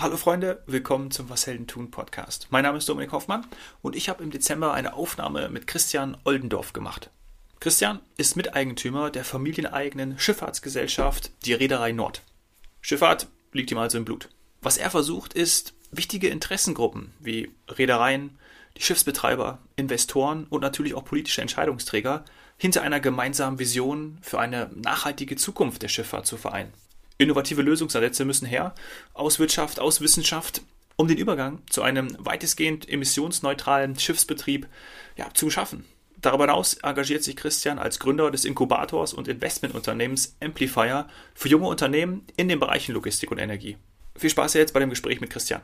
Hallo Freunde, willkommen zum Was Helden tun Podcast. Mein Name ist Dominik Hoffmann und ich habe im Dezember eine Aufnahme mit Christian Oldendorf gemacht. Christian ist Miteigentümer der familieneigenen Schifffahrtsgesellschaft, die Reederei Nord. Schifffahrt liegt ihm also im Blut. Was er versucht, ist, wichtige Interessengruppen wie Reedereien, die Schiffsbetreiber, Investoren und natürlich auch politische Entscheidungsträger hinter einer gemeinsamen Vision für eine nachhaltige Zukunft der Schifffahrt zu vereinen. Innovative Lösungsansätze müssen her, aus Wirtschaft, aus Wissenschaft, um den Übergang zu einem weitestgehend emissionsneutralen Schiffsbetrieb ja, zu schaffen. Darüber hinaus engagiert sich Christian als Gründer des Inkubators und Investmentunternehmens Amplifier für junge Unternehmen in den Bereichen Logistik und Energie. Viel Spaß jetzt bei dem Gespräch mit Christian.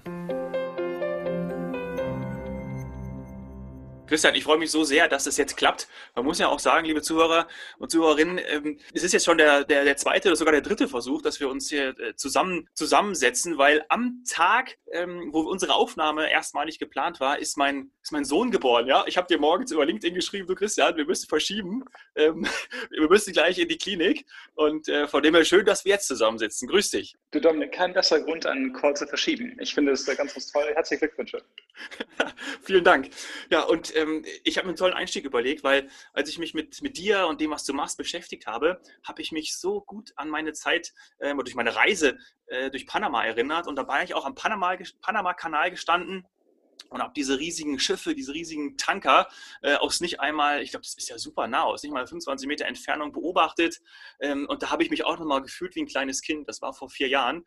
Christian, ich freue mich so sehr, dass es jetzt klappt. Man muss ja auch sagen, liebe Zuhörer und Zuhörerinnen, ähm, es ist jetzt schon der, der, der zweite oder sogar der dritte Versuch, dass wir uns hier äh, zusammen zusammensetzen, weil am Tag, ähm, wo unsere Aufnahme erstmalig geplant war, ist mein, ist mein Sohn geboren. Ja, ich habe dir morgens über LinkedIn geschrieben, du Christian, wir müssen verschieben, ähm, wir müssen gleich in die Klinik und äh, von dem her schön, dass wir jetzt zusammensitzen. Grüß dich. Du Dominik, kein besserer Grund, einen Call zu verschieben. Ich finde es ganz, ganz toll. Herzliche Glückwünsche. Vielen Dank. Ja, und ähm, ich habe mir einen tollen Einstieg überlegt, weil als ich mich mit, mit dir und dem, was du machst, beschäftigt habe, habe ich mich so gut an meine Zeit äh, durch meine Reise äh, durch Panama erinnert und dabei ich auch am Panama-Kanal Panama gestanden und habe diese riesigen Schiffe, diese riesigen Tanker äh, aus nicht einmal, ich glaube, das ist ja super nah, aus nicht mal 25 Meter Entfernung beobachtet. Ähm, und da habe ich mich auch nochmal gefühlt wie ein kleines Kind. Das war vor vier Jahren.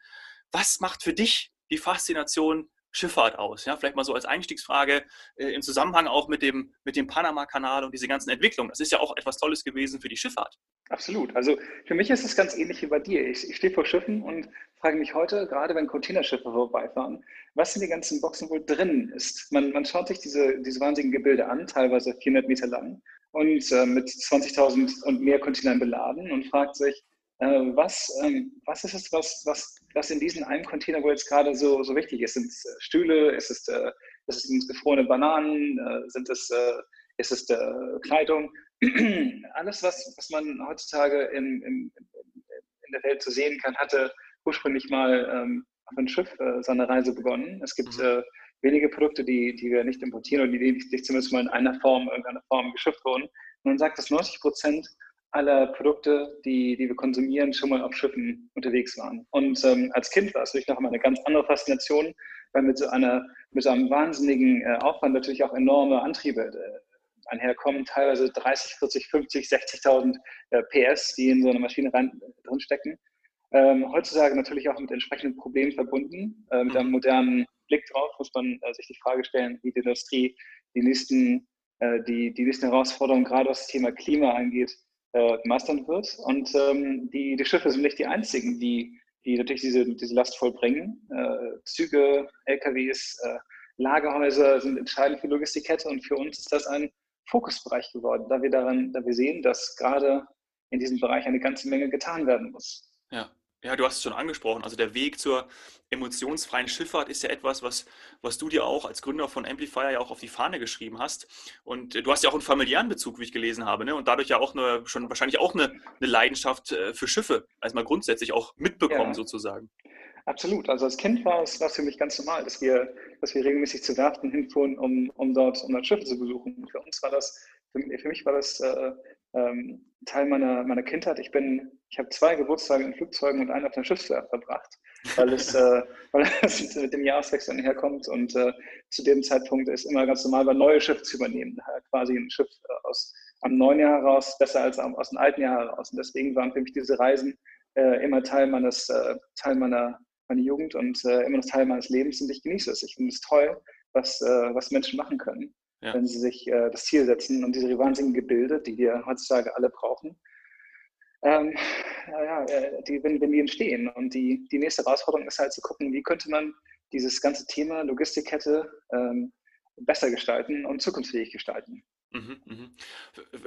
Was macht für dich die Faszination Schifffahrt aus? Ja, vielleicht mal so als Einstiegsfrage äh, im Zusammenhang auch mit dem, mit dem Panama-Kanal und diese ganzen Entwicklungen. Das ist ja auch etwas Tolles gewesen für die Schifffahrt. Absolut. Also für mich ist es ganz ähnlich wie bei dir. Ich, ich stehe vor Schiffen und frage mich heute, gerade wenn Containerschiffe vorbeifahren, was in den ganzen Boxen wohl drin ist. Man, man schaut sich diese, diese wahnsinnigen Gebilde an, teilweise 400 Meter lang und äh, mit 20.000 und mehr Containern beladen und fragt sich, was, ähm, was ist es, was, was, was in diesem einen Container wohl jetzt gerade so, so wichtig ist? Sind es äh, Stühle? Ist es, äh, ist es gefrorene Bananen? Äh, sind es, äh, ist es Kleidung? Alles, was, was man heutzutage in, in, in der Welt zu sehen kann, hatte ursprünglich mal ähm, auf ein Schiff äh, seine Reise begonnen. Es gibt mhm. äh, wenige Produkte, die, die wir nicht importieren oder die, die zumindest mal in einer Form, irgendeiner Form geschifft wurden. Und man sagt, dass 90 Prozent aller Produkte, die, die wir konsumieren, schon mal auf Schiffen unterwegs waren. Und ähm, als Kind war es natürlich noch einmal eine ganz andere Faszination, weil mit so, einer, mit so einem wahnsinnigen äh, Aufwand natürlich auch enorme Antriebe äh, einherkommen, teilweise 30, 40, 50, 60.000 äh, PS, die in so einer Maschine rein, drinstecken. Ähm, heutzutage natürlich auch mit entsprechenden Problemen verbunden. Äh, mit einem mhm. modernen Blick drauf muss man äh, sich die Frage stellen, wie die Industrie die nächsten, äh, die, die nächsten Herausforderungen, gerade was das Thema Klima angeht, äh, meistern wird. Und ähm, die, die Schiffe sind nicht die einzigen, die, die natürlich diese, diese Last vollbringen. Äh, Züge, LKWs, äh, Lagerhäuser sind entscheidend für Logistikkette und für uns ist das ein Fokusbereich geworden, da wir daran, da wir sehen, dass gerade in diesem Bereich eine ganze Menge getan werden muss. Ja. Ja, du hast es schon angesprochen. Also der Weg zur emotionsfreien Schifffahrt ist ja etwas, was, was du dir auch als Gründer von Amplifier ja auch auf die Fahne geschrieben hast. Und äh, du hast ja auch einen familiären Bezug, wie ich gelesen habe, ne? und dadurch ja auch eine, schon wahrscheinlich auch eine, eine Leidenschaft äh, für Schiffe, also mal grundsätzlich auch mitbekommen ja, sozusagen. Absolut. Also als Kind war es, war es für mich ganz normal, dass wir, dass wir regelmäßig zu Werften hinfuhren, um, um, dort, um dort Schiffe zu besuchen. Für uns war das, für, für mich war das äh, ähm, Teil meiner, meiner Kindheit. Ich bin, ich habe zwei Geburtstage in Flugzeugen und einen auf der Schiffswerft verbracht, weil es, äh, weil es mit dem Jahreswechsel herkommt und äh, zu dem Zeitpunkt ist immer ganz normal, war neue Schiffe zu übernehmen. Quasi ein Schiff äh, aus am neuen Jahr heraus besser als aus dem alten Jahr heraus. Und deswegen waren für mich diese Reisen äh, immer Teil meines, äh, Teil meiner, meiner Jugend und äh, immer noch Teil meines Lebens und ich genieße es. Ich finde es toll, was, was Menschen machen können ja. wenn sie sich äh, das Ziel setzen und diese wahnsinnigen Gebilde, die wir heutzutage alle brauchen, ähm, ja, äh, die, wenn, wenn die entstehen. Und die, die nächste Herausforderung ist halt zu gucken, wie könnte man dieses ganze Thema Logistikkette ähm, besser gestalten und zukunftsfähig gestalten. Mhm, mhm.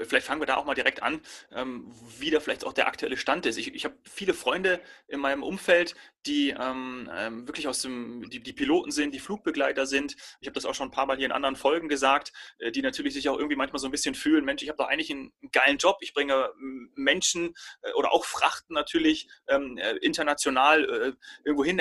Vielleicht fangen wir da auch mal direkt an, ähm, wie da vielleicht auch der aktuelle Stand ist. Ich, ich habe viele Freunde in meinem Umfeld, die ähm, ähm, wirklich aus dem, die, die, Piloten sind, die Flugbegleiter sind. Ich habe das auch schon ein paar Mal hier in anderen Folgen gesagt, äh, die natürlich sich auch irgendwie manchmal so ein bisschen fühlen, Mensch, ich habe doch eigentlich einen geilen Job, ich bringe Menschen äh, oder auch Frachten natürlich ähm, äh, international äh, irgendwo hin,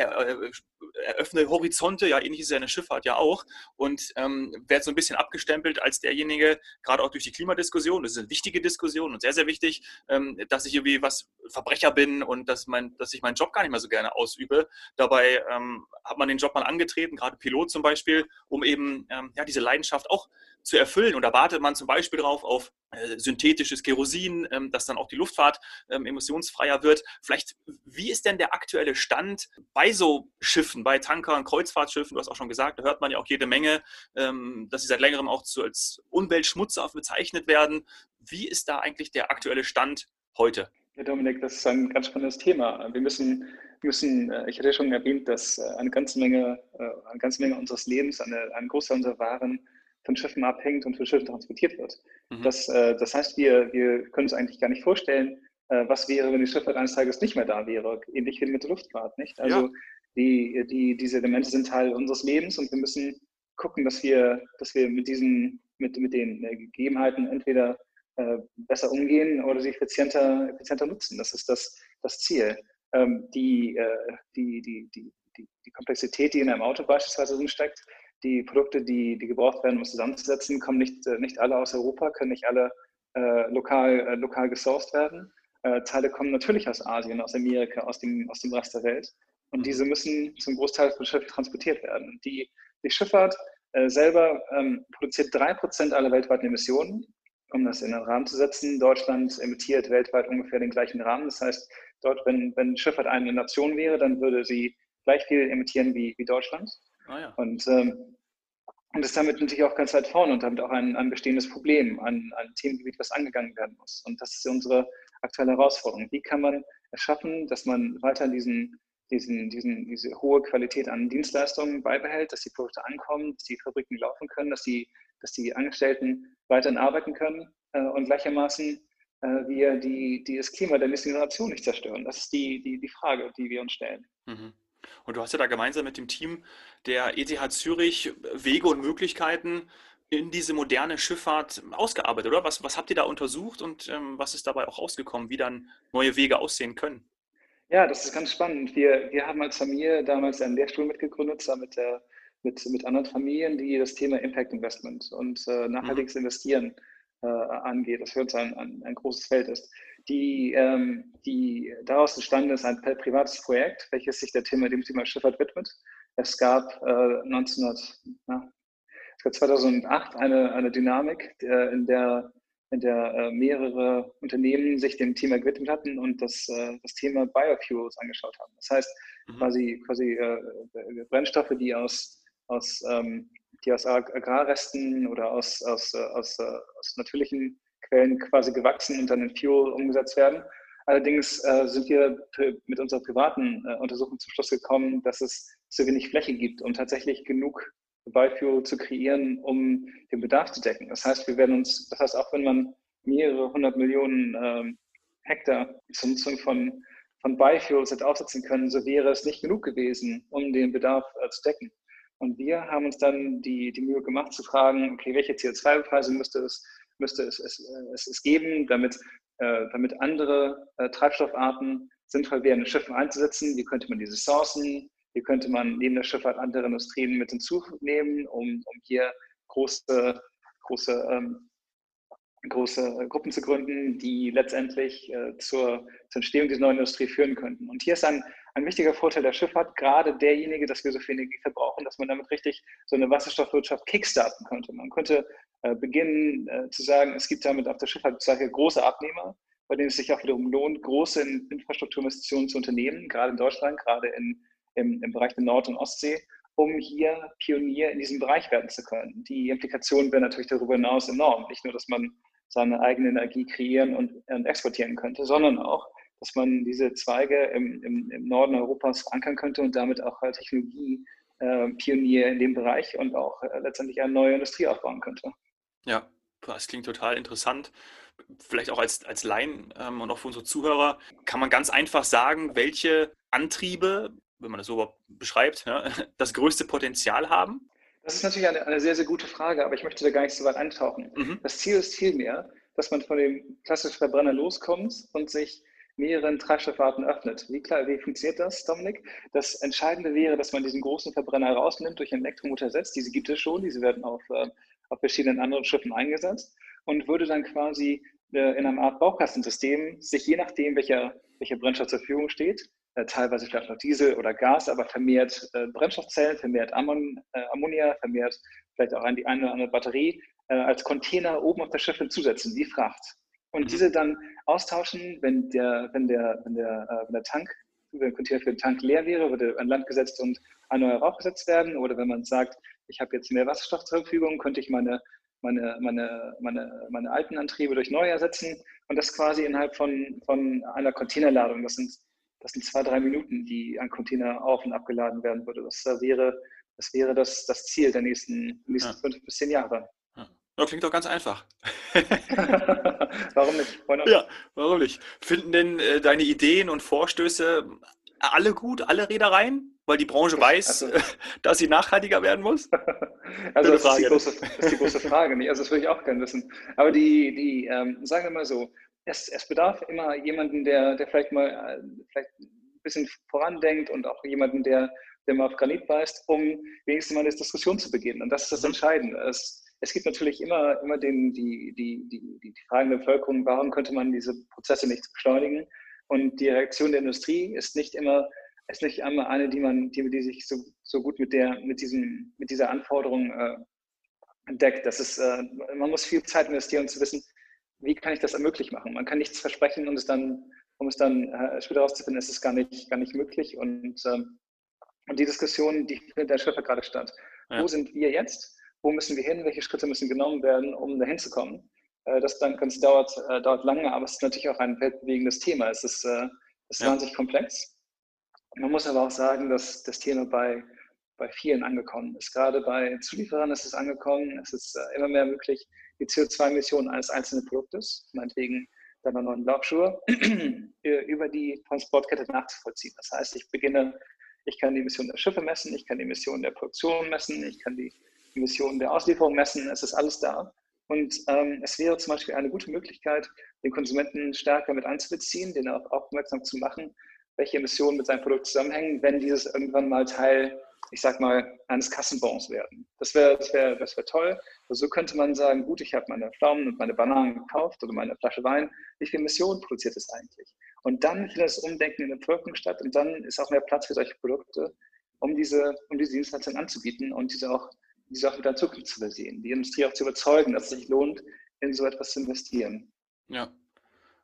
eröffne Horizonte, ja, ähnlich ist ja eine Schifffahrt ja auch und ähm, werde so ein bisschen abgestempelt als derjenige, gerade auch durch die Klimadiskussion, das ist eine wichtige Diskussion und sehr, sehr wichtig, ähm, dass ich irgendwie was Verbrecher bin und dass, mein, dass ich meinen Job gar nicht mehr so gerne ausübe. Dabei ähm, hat man den Job mal angetreten, gerade Pilot zum Beispiel, um eben ähm, ja, diese Leidenschaft auch zu erfüllen. Und da wartet man zum Beispiel darauf auf äh, synthetisches Kerosin, ähm, dass dann auch die Luftfahrt ähm, emissionsfreier wird. Vielleicht, wie ist denn der aktuelle Stand bei so Schiffen, bei Tankern, Kreuzfahrtschiffen? Du hast auch schon gesagt, da hört man ja auch jede Menge, ähm, dass sie seit längerem auch als Umweltschmutzer bezeichnet werden. Wie ist da eigentlich der aktuelle Stand heute? Ja, Dominik, das ist ein ganz spannendes Thema. Wir müssen, müssen äh, ich hatte schon erwähnt, dass äh, eine ganze Menge, eine ganze Menge unseres Lebens, eine, ein Großteil unserer Waren von Schiffen abhängt und von Schiffen transportiert wird. Mhm. Das, äh, das heißt, wir, wir können uns eigentlich gar nicht vorstellen, äh, was wäre, wenn die Schifffahrt eines Tages nicht mehr da wäre, ähnlich wie mit der Luftfahrt, nicht? Also ja. die, die, diese Elemente sind Teil unseres Lebens und wir müssen gucken, dass wir, dass wir mit diesen, mit, mit den äh, Gegebenheiten entweder äh, besser umgehen oder sie effizienter, effizienter nutzen. Das ist das, das Ziel. Ähm, die, äh, die, die, die, die, die Komplexität, die in einem Auto beispielsweise drinsteckt, die Produkte, die, die gebraucht werden, um es zusammenzusetzen, kommen nicht, äh, nicht alle aus Europa, können nicht alle äh, lokal, äh, lokal gesourced werden. Äh, Teile kommen natürlich aus Asien, aus Amerika, aus dem, aus dem Rest der Welt. Und diese müssen zum Großteil von Schiffen transportiert werden. Die, die Schifffahrt äh, selber ähm, produziert 3% aller weltweiten Emissionen. Um das in den Rahmen zu setzen, Deutschland emittiert weltweit ungefähr den gleichen Rahmen. Das heißt, dort, wenn, wenn Schifffahrt eine Nation wäre, dann würde sie gleich viel emittieren wie, wie Deutschland. Ah, ja. Und ähm, und ist damit natürlich auch ganz weit vorne und damit auch ein, ein bestehendes Problem, ein, ein Themengebiet, was angegangen werden muss. Und das ist unsere aktuelle Herausforderung. Wie kann man es schaffen, dass man weiter diesen, diesen, diesen, diese hohe Qualität an Dienstleistungen beibehält, dass die Produkte ankommen, dass die Fabriken laufen können, dass die, dass die Angestellten weiterhin arbeiten können äh, und gleichermaßen äh, wir die, die das Klima der nächsten Generation nicht zerstören. Das ist die, die, die Frage, die wir uns stellen. Mhm. Und du hast ja da gemeinsam mit dem Team der ETH Zürich Wege und Möglichkeiten in diese moderne Schifffahrt ausgearbeitet, oder? Was, was habt ihr da untersucht und ähm, was ist dabei auch rausgekommen, wie dann neue Wege aussehen können? Ja, das ist ganz spannend. Wir, wir haben als Familie damals einen Lehrstuhl mitgegründet, zusammen mit, der, mit, mit anderen Familien, die das Thema Impact Investment und äh, nachhaltiges mhm. Investieren äh, angeht, das für uns ein, ein, ein großes Feld ist die, ähm, die daraus entstanden ist ein privates Projekt, welches sich der Thema, dem Thema Schifffahrt widmet. Es gab äh, 1900, na, es gab 2008 eine, eine Dynamik, äh, in der, in der äh, mehrere Unternehmen sich dem Thema gewidmet hatten und das, äh, das Thema Biofuels angeschaut haben. Das heißt, mhm. quasi, quasi äh, Brennstoffe, die aus, aus, ähm, die aus Agrarresten oder aus, aus, äh, aus, aus natürlichen Quellen quasi gewachsen und dann in Fuel umgesetzt werden. Allerdings äh, sind wir mit unserer privaten äh, Untersuchung zum Schluss gekommen, dass es zu wenig Fläche gibt, um tatsächlich genug Biofuel zu kreieren, um den Bedarf zu decken. Das heißt, wir werden uns, das heißt, auch wenn man mehrere hundert Millionen ähm, Hektar zur Nutzung von, von Biofuels hätte aufsetzen können, so wäre es nicht genug gewesen, um den Bedarf äh, zu decken. Und wir haben uns dann die, die Mühe gemacht zu fragen, okay, welche CO2-Preise müsste es müsste es, es, es, es geben, damit, äh, damit andere äh, Treibstoffarten sinnvoll wären, in Schiffen einzusetzen. Wie könnte man diese sourcen? Wie könnte man neben der Schifffahrt andere Industrien mit hinzunehmen, um, um hier große, große, ähm, große Gruppen zu gründen, die letztendlich äh, zur, zur Entstehung dieser neuen Industrie führen könnten. Und hier ist ein, ein wichtiger Vorteil der Schifffahrt, gerade derjenige, dass wir so viel Energie verbrauchen, dass man damit richtig so eine Wasserstoffwirtschaft kickstarten könnte. Man könnte äh, beginnen äh, zu sagen, es gibt damit auf der Schifffahrtszeiche große Abnehmer, bei denen es sich auch wiederum lohnt, große Infrastrukturinvestitionen zu unternehmen, gerade in Deutschland, gerade in, im, im Bereich der Nord- und Ostsee, um hier Pionier in diesem Bereich werden zu können. Die Implikationen wären natürlich darüber hinaus enorm. Nicht nur, dass man seine eigene Energie kreieren und, und exportieren könnte, sondern auch, dass man diese Zweige im, im, im Norden Europas verankern könnte und damit auch Technologie äh, Pionier in dem Bereich und auch äh, letztendlich eine neue Industrie aufbauen könnte. Ja, das klingt total interessant. Vielleicht auch als, als Laien ähm, und auch für unsere Zuhörer kann man ganz einfach sagen, welche Antriebe, wenn man das so beschreibt, ja, das größte Potenzial haben? Das ist natürlich eine, eine, sehr, sehr gute Frage, aber ich möchte da gar nicht so weit eintauchen. Mhm. Das Ziel ist vielmehr, dass man von dem klassischen Verbrenner loskommt und sich mehreren Treibstoffarten öffnet. Wie, klar, wie funktioniert das, Dominik? Das Entscheidende wäre, dass man diesen großen Verbrenner rausnimmt, durch einen Elektromotor ersetzt. Diese gibt es schon, diese werden auf, äh, auf verschiedenen anderen Schiffen eingesetzt und würde dann quasi äh, in einer Art Baukastensystem sich je nachdem, welcher, welcher Brennstoff zur Verfügung steht, äh, teilweise vielleicht noch Diesel oder Gas, aber vermehrt äh, Brennstoffzellen, vermehrt Ammon, äh, Ammonia, vermehrt vielleicht auch die eine oder andere Batterie als Container oben auf das Schiff hinzusetzen, wie Fracht. Und mhm. diese dann austauschen, wenn der, wenn der, wenn der, äh, wenn der Tank, wenn der Container für den Tank leer wäre, würde an Land gesetzt und ein neuer Rauch gesetzt werden. Oder wenn man sagt, ich habe jetzt mehr Wasserstoff zur Verfügung, könnte ich meine, meine, meine, meine, meine alten Antriebe durch neue ersetzen. Und das quasi innerhalb von, von einer Containerladung. Das sind, das sind zwei, drei Minuten, die ein Container auf und abgeladen werden würde. Das wäre das, wäre das, das Ziel der nächsten, nächsten ja. fünf bis zehn Jahre. Ja, klingt doch ganz einfach. warum nicht? Ja, warum nicht? Finden denn äh, deine Ideen und Vorstöße alle gut, alle Reedereien? Weil die Branche weiß, also, dass sie nachhaltiger werden muss? also das ist, die große, das ist die große Frage. Nicht? Also das würde ich auch gerne wissen. Aber die, die ähm, sagen wir mal so, es, es bedarf immer jemanden, der, der vielleicht mal äh, vielleicht ein bisschen vorandenkt und auch jemanden, der, der mal auf Granit beißt, um wenigstens mal eine Diskussion zu beginnen. Und das ist das mhm. Entscheidende. Es, es gibt natürlich immer, immer den, die, die, die, die Fragen der Bevölkerung, warum könnte man diese Prozesse nicht beschleunigen? Und die Reaktion der Industrie ist nicht immer, ist nicht einmal eine, die man, die, die sich so, so gut mit der, mit diesem, mit dieser Anforderung äh, entdeckt. Das ist, äh, man muss viel Zeit investieren, um zu wissen, wie kann ich das möglich machen? Man kann nichts versprechen und es dann, um es dann äh, später herauszufinden, ist es gar nicht, gar nicht möglich. Und, ähm, und die Diskussion, die findet der Schiffer gerade statt. Ja. Wo sind wir jetzt? Wo müssen wir hin, welche Schritte müssen genommen werden, um dahin zu kommen. Äh, das dann das dauert, äh, dauert lange, aber es ist natürlich auch ein weltbewegendes Thema. Es ist, äh, es ist ja. wahnsinnig komplex. Man muss aber auch sagen, dass das Thema bei, bei vielen angekommen ist. Gerade bei Zulieferern ist es angekommen. Es ist immer mehr möglich, die CO2-Emissionen eines einzelnen Produktes, meinetwegen deiner neuen Laufschuhe, über die Transportkette nachzuvollziehen. Das heißt, ich beginne, ich kann die Emissionen der Schiffe messen, ich kann die Emissionen der Produktion messen, ich kann die Emissionen der Auslieferung messen, es ist alles da. Und ähm, es wäre zum Beispiel eine gute Möglichkeit, den Konsumenten stärker mit einzubeziehen, den auch aufmerksam zu machen, welche Emissionen mit seinem Produkt zusammenhängen, wenn dieses irgendwann mal Teil, ich sag mal, eines Kassenbons werden. Das wäre das wär, das wär toll. Also so könnte man sagen, gut, ich habe meine Pflaumen und meine Bananen gekauft oder meine Flasche Wein. Wie viel Emissionen produziert es eigentlich? Und dann findet das Umdenken in der Bevölkerung statt und dann ist auch mehr Platz für solche Produkte, um diese, um diese Dienstleistungen anzubieten und diese auch die Sache wieder in Zukunft zu versehen, die Industrie auch zu überzeugen, dass es sich lohnt, in so etwas zu investieren. Ja.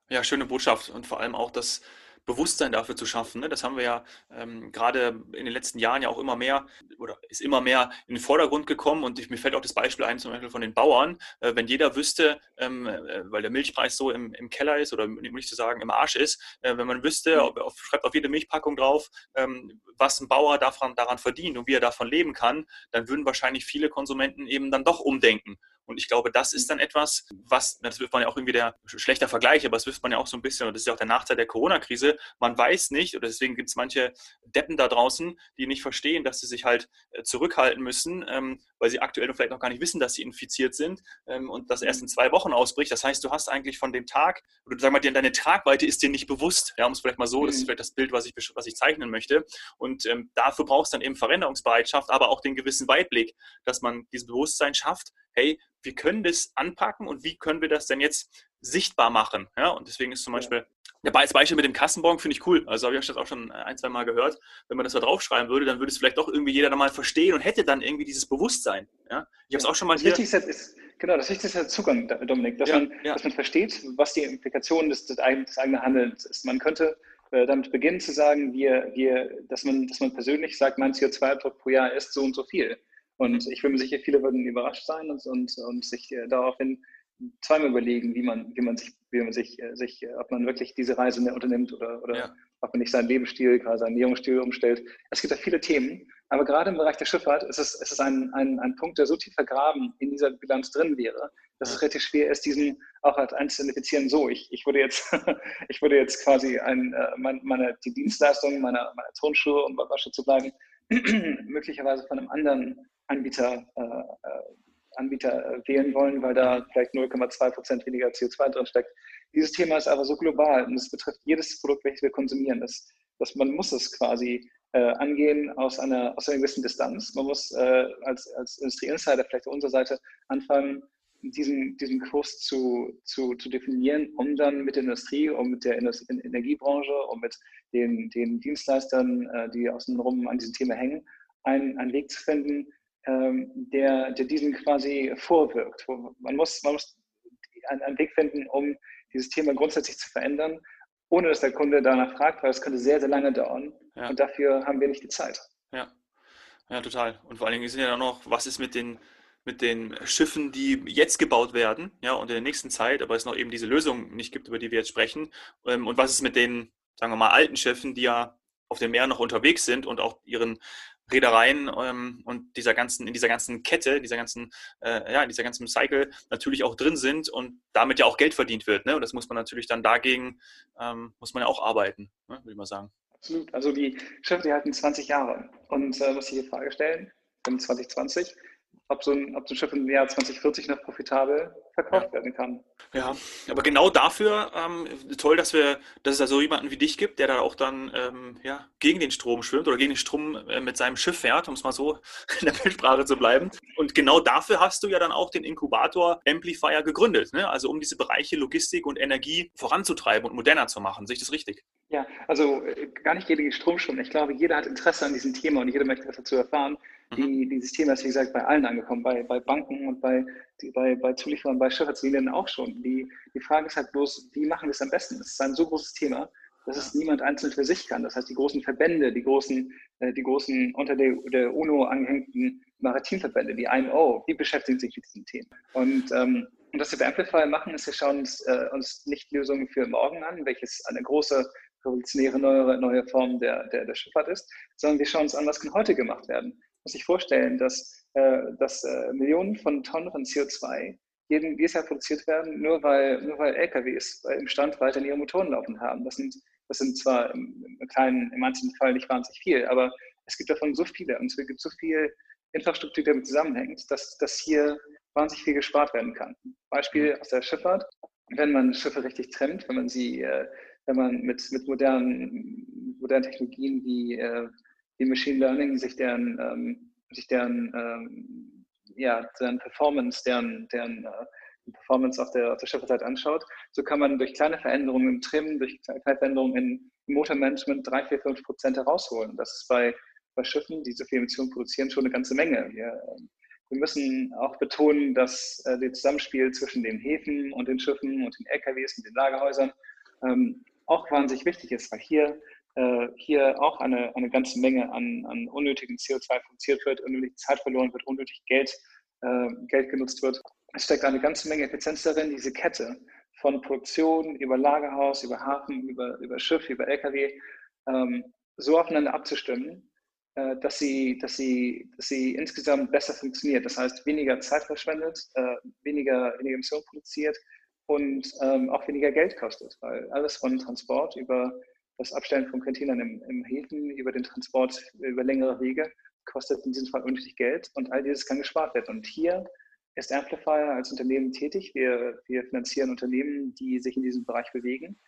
Ja, schöne Botschaft und vor allem auch, dass Bewusstsein dafür zu schaffen. Ne? Das haben wir ja ähm, gerade in den letzten Jahren ja auch immer mehr oder ist immer mehr in den Vordergrund gekommen und ich, mir fällt auch das Beispiel ein, zum Beispiel von den Bauern. Äh, wenn jeder wüsste, ähm, äh, weil der Milchpreis so im, im Keller ist oder nicht zu sagen im Arsch ist, äh, wenn man wüsste, ob, auf, schreibt auf jede Milchpackung drauf, ähm, was ein Bauer davon, daran verdient und wie er davon leben kann, dann würden wahrscheinlich viele Konsumenten eben dann doch umdenken. Und ich glaube, das ist dann etwas, was, das wirft man ja auch irgendwie der schlechter Vergleich, aber das wirft man ja auch so ein bisschen, und das ist ja auch der Nachteil der Corona-Krise, man weiß nicht, oder deswegen gibt es manche Deppen da draußen, die nicht verstehen, dass sie sich halt äh, zurückhalten müssen, ähm, weil sie aktuell vielleicht noch gar nicht wissen, dass sie infiziert sind ähm, und das erst in zwei Wochen ausbricht. Das heißt, du hast eigentlich von dem Tag, oder sag mal, deine Tragweite ist dir nicht bewusst, ja, um es vielleicht mal so, mhm. das ist mhm. vielleicht das Bild, was ich, was ich zeichnen möchte. Und ähm, dafür brauchst du dann eben Veränderungsbereitschaft, aber auch den gewissen Weitblick, dass man dieses Bewusstsein schafft, hey, wir können das anpacken und wie können wir das denn jetzt sichtbar machen? Ja, und deswegen ist zum Beispiel das Beispiel mit dem Kassenbon finde ich cool. Also habe ich das auch schon ein, zwei Mal gehört. Wenn man das da draufschreiben würde, dann würde es vielleicht doch irgendwie jeder da mal verstehen und hätte dann irgendwie dieses Bewusstsein. Ja? Ich habe es auch schon mal das hier. Wichtigste ist, genau, das Wichtigste ist der Zugang, Dominik, dass, ja, man, ja. dass man versteht, was die Implikationen des, des, eigenen Handelns ist. Man könnte äh, damit beginnen zu sagen, wir, wir, dass, man, dass man persönlich sagt, mein CO2-Abdruck pro Jahr ist so und so viel. Und ich bin mir sicher, viele würden überrascht sein und, und, und sich äh, daraufhin zweimal überlegen, wie man, wie man sich, wie man sich, äh, sich, äh, ob man wirklich diese Reise mehr unternimmt oder, oder ja. ob man nicht seinen Lebensstil, gerade seinen Ernährungsstil umstellt. Es gibt ja viele Themen, aber gerade im Bereich der Schifffahrt ist es, ist es ein, ein, ein Punkt, der so tief vergraben in dieser Bilanz drin wäre, dass es relativ schwer ist, diesen auch als einzidentifizieren. So, ich, ich würde jetzt, ich würde jetzt quasi ein, meine, meine, die Dienstleistung meiner, meiner Turnschuhe, um bei Wasche zu bleiben, möglicherweise von einem anderen Anbieter, äh, äh Anbieter äh, wählen wollen, weil da vielleicht 0,2 Prozent weniger CO2 drin steckt. Dieses Thema ist aber so global und es betrifft jedes Produkt, welches wir konsumieren. Das, dass man muss es quasi äh, angehen aus einer, aus einer gewissen Distanz. Man muss äh, als, als Industrie-Insider vielleicht auf unserer Seite anfangen, diesen, diesen Kurs zu, zu, zu definieren, um dann mit der Industrie, um mit der Energiebranche, um mit den, den Dienstleistern, äh, die außenrum an diesem Thema hängen, einen, einen Weg zu finden, ähm, der, der diesen quasi vorwirkt. Man muss, man muss einen, einen Weg finden, um dieses Thema grundsätzlich zu verändern, ohne dass der Kunde danach fragt, weil es könnte sehr, sehr lange dauern. Ja. Und dafür haben wir nicht die Zeit. Ja. ja, total. Und vor allen Dingen sind ja noch, was ist mit den, mit den Schiffen, die jetzt gebaut werden, ja, und in der nächsten Zeit, aber es noch eben diese Lösung nicht gibt, über die wir jetzt sprechen. Ähm, und was ist mit den, sagen wir mal, alten Schiffen, die ja auf dem Meer noch unterwegs sind und auch ihren Reedereien ähm, und dieser ganzen, in dieser ganzen Kette, dieser ganzen, äh, ja, in dieser ganzen Cycle natürlich auch drin sind und damit ja auch Geld verdient wird. Ne? Und das muss man natürlich dann dagegen, ähm, muss man ja auch arbeiten, ne? würde ich mal sagen. Absolut. Also die Schiffe, die halten 20 Jahre. Und äh, muss ich die Frage stellen, in 2020, ob so, ein, ob so ein Schiff im Jahr 2040 noch profitabel verkauft ja. werden kann. Ja, aber genau dafür ähm, toll, dass wir, dass es da so jemanden wie dich gibt, der da auch dann ähm, ja, gegen den Strom schwimmt oder gegen den Strom äh, mit seinem Schiff fährt, um es mal so in der Bildsprache zu bleiben. Und genau dafür hast du ja dann auch den Inkubator Amplifier gegründet, ne? also um diese Bereiche Logistik und Energie voranzutreiben und moderner zu machen. Sehe ich das richtig? Ja, also äh, gar nicht gegen den Strom schwimmen. Ich glaube, jeder hat Interesse an diesem Thema und jeder möchte was dazu erfahren. Mhm. Die, dieses Thema ist, wie gesagt, bei allen angekommen, bei, bei Banken und bei, die, bei, bei Zulieferern, bei Schifffahrtslinien auch schon. Die, die Frage ist halt bloß, wie machen wir es am besten? Das ist ein so großes Thema, dass es niemand einzeln für sich kann. Das heißt, die großen Verbände, die großen, äh, die großen unter der, der UNO angehängten Maritimverbände, die IMO, die beschäftigen sich mit diesen Themen. Und, ähm, und was wir bei Amplify machen, ist, wir schauen uns, äh, uns nicht Lösungen für morgen an, welches eine große revolutionäre neue, neue Form der, der, der Schifffahrt ist, sondern wir schauen uns an, was kann heute gemacht werden muss sich vorstellen, dass, äh, dass äh, Millionen von Tonnen von CO2 jeden, jedes Jahr produziert werden, nur weil, nur weil LKWs im Stand weiter ihre Motoren laufen haben. Das sind, das sind zwar im, im kleinen, im einzelnen Fall nicht wahnsinnig viel, aber es gibt davon so viele und es gibt so viel Infrastruktur, die damit zusammenhängt, dass, dass hier wahnsinnig viel gespart werden kann. Beispiel mhm. aus der Schifffahrt. Wenn man Schiffe richtig trennt, wenn man sie, äh, wenn man mit, mit modernen, modernen Technologien wie äh, wie Machine Learning sich deren, ähm, sich deren, ähm, ja, deren Performance, deren, deren äh, Performance auf der, auf der Schifferseite anschaut, so kann man durch kleine Veränderungen im Trim, durch kleine Veränderungen im Motormanagement 3, 4, 5 Prozent herausholen. Das ist bei, bei Schiffen, die so viel Emissionen produzieren, schon eine ganze Menge. Wir, wir müssen auch betonen, dass äh, das Zusammenspiel zwischen den Häfen und den Schiffen und den LKWs und den Lagerhäusern ähm, auch wahnsinnig wichtig ist, weil hier äh, hier auch eine, eine ganze Menge an, an unnötigen CO2 produziert wird, unnötig Zeit verloren wird, unnötig Geld, äh, Geld genutzt wird. Es steckt eine ganze Menge Effizienz darin, diese Kette von Produktion über Lagerhaus, über Hafen, über, über Schiff, über Lkw ähm, so aufeinander abzustimmen, äh, dass, sie, dass, sie, dass sie insgesamt besser funktioniert. Das heißt, weniger Zeit verschwendet, äh, weniger, weniger Emissionen produziert und ähm, auch weniger Geld kostet, weil alles von Transport über das Abstellen von Containern im, im Häfen über den Transport über längere Wege kostet in diesem Fall unnötig Geld und all dieses kann gespart werden. Und hier ist Amplifier als Unternehmen tätig. Wir, wir finanzieren Unternehmen, die sich in diesem Bereich bewegen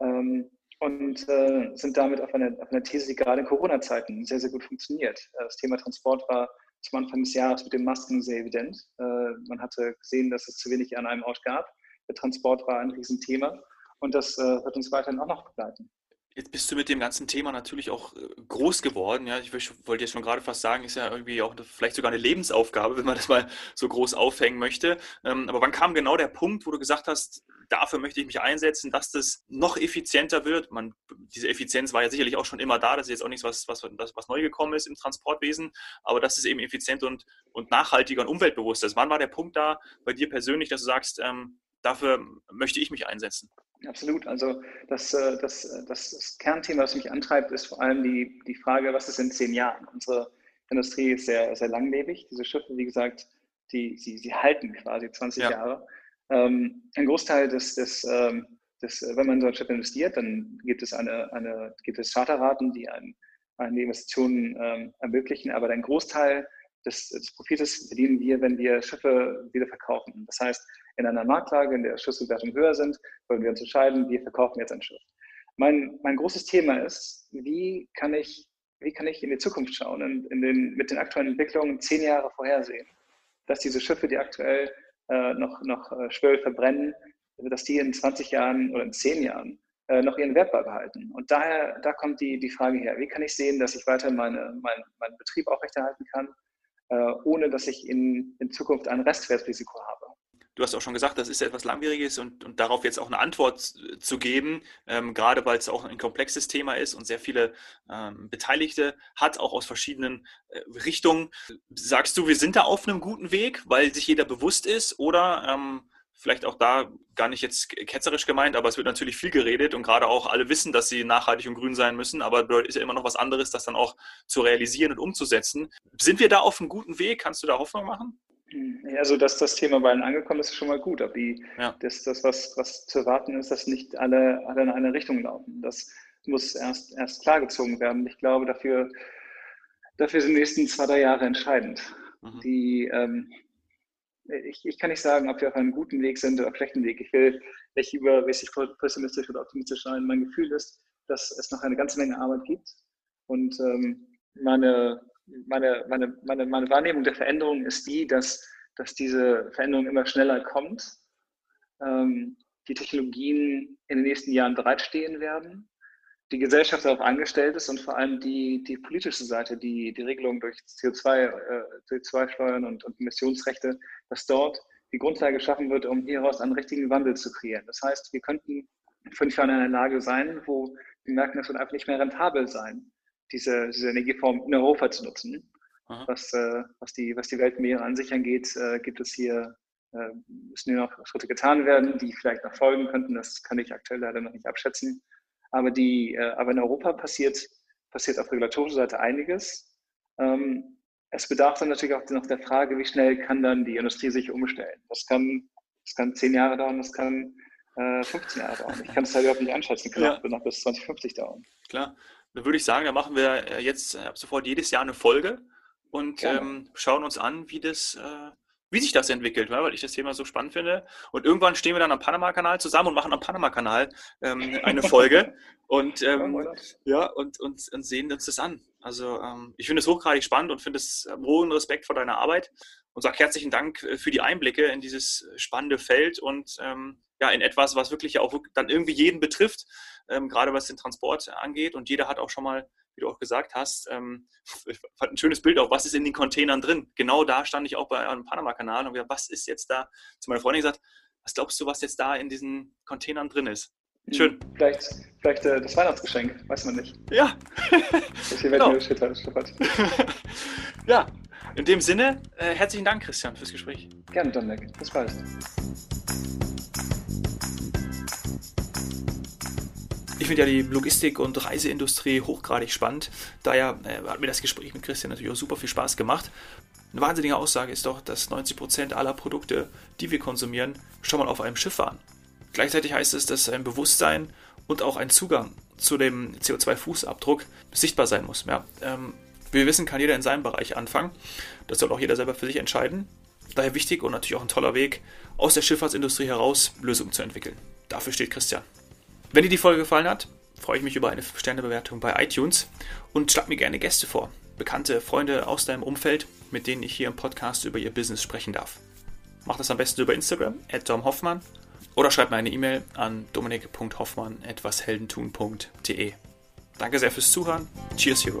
ähm, und äh, sind damit auf einer, auf einer These, die gerade in Corona-Zeiten sehr, sehr gut funktioniert. Das Thema Transport war zum Anfang des Jahres mit den Masken sehr evident. Äh, man hatte gesehen, dass es zu wenig an einem Ort gab. Der Transport war ein Riesenthema und das äh, wird uns weiterhin auch noch begleiten. Jetzt bist du mit dem ganzen Thema natürlich auch äh, groß geworden. Ja, ich wollte jetzt schon gerade fast sagen, ist ja irgendwie auch vielleicht sogar eine Lebensaufgabe, wenn man das mal so groß aufhängen möchte. Ähm, aber wann kam genau der Punkt, wo du gesagt hast, dafür möchte ich mich einsetzen, dass das noch effizienter wird? Man, diese Effizienz war ja sicherlich auch schon immer da. Das ist jetzt auch nichts, was, was, was neu gekommen ist im Transportwesen. Aber dass es eben effizient und, und nachhaltiger und umweltbewusster ist. Wann war der Punkt da bei dir persönlich, dass du sagst, ähm, dafür möchte ich mich einsetzen? Absolut. Also das, äh, das, äh, das, das, Kernthema, das mich antreibt, ist vor allem die, die Frage, was ist in zehn Jahren? Unsere Industrie ist sehr, sehr langlebig. Diese Schiffe, wie gesagt, die, sie, sie halten quasi 20 ja. Jahre. Ähm, ein Großteil des, des, ähm, des, wenn man in so ein Schiff investiert, dann gibt es, eine, eine, gibt es Charterraten, die einen, eine Investition ähm, ermöglichen, aber ein Großteil des, des Profites verdienen wir, wenn wir Schiffe wieder verkaufen. Das heißt, in einer Marktlage, in der Schlüsselwertung höher sind, wollen wir uns entscheiden, wir verkaufen jetzt ein Schiff. Mein, mein großes Thema ist, wie kann ich, wie kann ich in die Zukunft schauen und in den, mit den aktuellen Entwicklungen zehn Jahre vorhersehen, dass diese Schiffe, die aktuell äh, noch, noch äh, Schwöll verbrennen, dass die in 20 Jahren oder in 10 Jahren äh, noch ihren Wert beibehalten. Und daher, da kommt die, die Frage her, wie kann ich sehen, dass ich weiter meine, mein, meinen Betrieb aufrechterhalten kann, ohne dass ich in, in Zukunft ein Restwertrisiko habe. Du hast auch schon gesagt, das ist etwas Langwieriges und, und darauf jetzt auch eine Antwort zu geben, ähm, gerade weil es auch ein komplexes Thema ist und sehr viele ähm, Beteiligte hat, auch aus verschiedenen äh, Richtungen. Sagst du, wir sind da auf einem guten Weg, weil sich jeder bewusst ist oder ähm, vielleicht auch da gar nicht jetzt ketzerisch gemeint, aber es wird natürlich viel geredet und gerade auch alle wissen, dass sie nachhaltig und grün sein müssen, aber ist ja immer noch was anderes, das dann auch zu realisieren und umzusetzen. Sind wir da auf einem guten Weg? Kannst du da Hoffnung machen? Also, dass das Thema bei allen angekommen ist, ist schon mal gut. Aber die, ja. das, das was, was zu erwarten ist, dass nicht alle, alle in eine Richtung laufen. Das muss erst, erst klargezogen werden. Ich glaube, dafür, dafür sind die nächsten zwei, drei Jahre entscheidend. Mhm. Die, ähm, ich, ich kann nicht sagen, ob wir auf einem guten Weg sind oder auf einem schlechten Weg. Ich will nicht übermäßig pessimistisch oder optimistisch sein. Mein Gefühl ist, dass es noch eine ganze Menge Arbeit gibt. Und ähm, meine, meine, meine, meine, meine Wahrnehmung der Veränderung ist die, dass, dass diese Veränderung immer schneller kommt. Ähm, die Technologien in den nächsten Jahren bereitstehen werden die Gesellschaft darauf angestellt ist und vor allem die, die politische Seite, die, die Regelung durch CO2, äh, CO2-Steuern und, und Emissionsrechte, dass dort die Grundlage geschaffen wird, um hieraus einen richtigen Wandel zu kreieren. Das heißt, wir könnten fünf Jahre in einer Lage sein, wo wir merken, es wird einfach nicht mehr rentabel sein, diese, diese Energieform in Europa zu nutzen. Was, äh, was, die, was die Weltmeere an sich angeht, äh, gibt es hier, äh, müssen hier noch Schritte getan werden, die vielleicht noch folgen könnten. Das kann ich aktuell leider noch nicht abschätzen. Aber, die, äh, aber in Europa passiert, passiert auf regulatorischer Seite einiges. Ähm, es bedarf dann natürlich auch noch der Frage, wie schnell kann dann die Industrie sich umstellen. Das kann, das kann zehn Jahre dauern, das kann äh, 15 Jahre dauern. Ich kann es halt überhaupt nicht einschätzen, kann ja. auch noch bis 2050 dauern. Klar, dann würde ich sagen, da machen wir äh, jetzt ab sofort jedes Jahr eine Folge und ähm, schauen uns an, wie das äh, wie sich das entwickelt, weil ich das Thema so spannend finde. Und irgendwann stehen wir dann am Panama-Kanal zusammen und machen am Panama-Kanal ähm, eine Folge und, ähm, ja, und, und, und, sehen uns das an. Also ähm, ich finde es hochgradig spannend und finde es hohen Respekt vor deiner Arbeit und sage herzlichen Dank äh, für die Einblicke in dieses spannende Feld und ähm, ja, in etwas, was wirklich auch dann irgendwie jeden betrifft, ähm, gerade was den Transport angeht. Und jeder hat auch schon mal wie du auch gesagt hast, ähm, ich fand ein schönes Bild auch, was ist in den Containern drin? Genau da stand ich auch bei einem Panama-Kanal und gesagt, was ist jetzt da? Zu meiner Freundin gesagt, was glaubst du, was jetzt da in diesen Containern drin ist? Hm, Schön. Vielleicht, vielleicht äh, das Weihnachtsgeschenk, weiß man nicht. Ja. das hier genau. ja, in dem Sinne, äh, herzlichen Dank, Christian, fürs Gespräch. Gerne, Dominik. Bis bald. Ich finde ja die Logistik- und Reiseindustrie hochgradig spannend. Daher äh, hat mir das Gespräch mit Christian natürlich auch super viel Spaß gemacht. Eine wahnsinnige Aussage ist doch, dass 90% aller Produkte, die wir konsumieren, schon mal auf einem Schiff waren. Gleichzeitig heißt es, dass ein Bewusstsein und auch ein Zugang zu dem CO2-Fußabdruck sichtbar sein muss. Ja, ähm, wie wir wissen, kann jeder in seinem Bereich anfangen. Das soll auch jeder selber für sich entscheiden. Daher wichtig und natürlich auch ein toller Weg, aus der Schifffahrtsindustrie heraus Lösungen zu entwickeln. Dafür steht Christian. Wenn dir die Folge gefallen hat, freue ich mich über eine Sternebewertung bei iTunes und schlag mir gerne Gäste vor. Bekannte Freunde aus deinem Umfeld, mit denen ich hier im Podcast über ihr Business sprechen darf. Mach das am besten über Instagram, at domhoffmann, oder schreib mir eine E-Mail an dominik.hoffmann.etwasheldentun.de. Danke sehr fürs Zuhören. Cheers, Hero.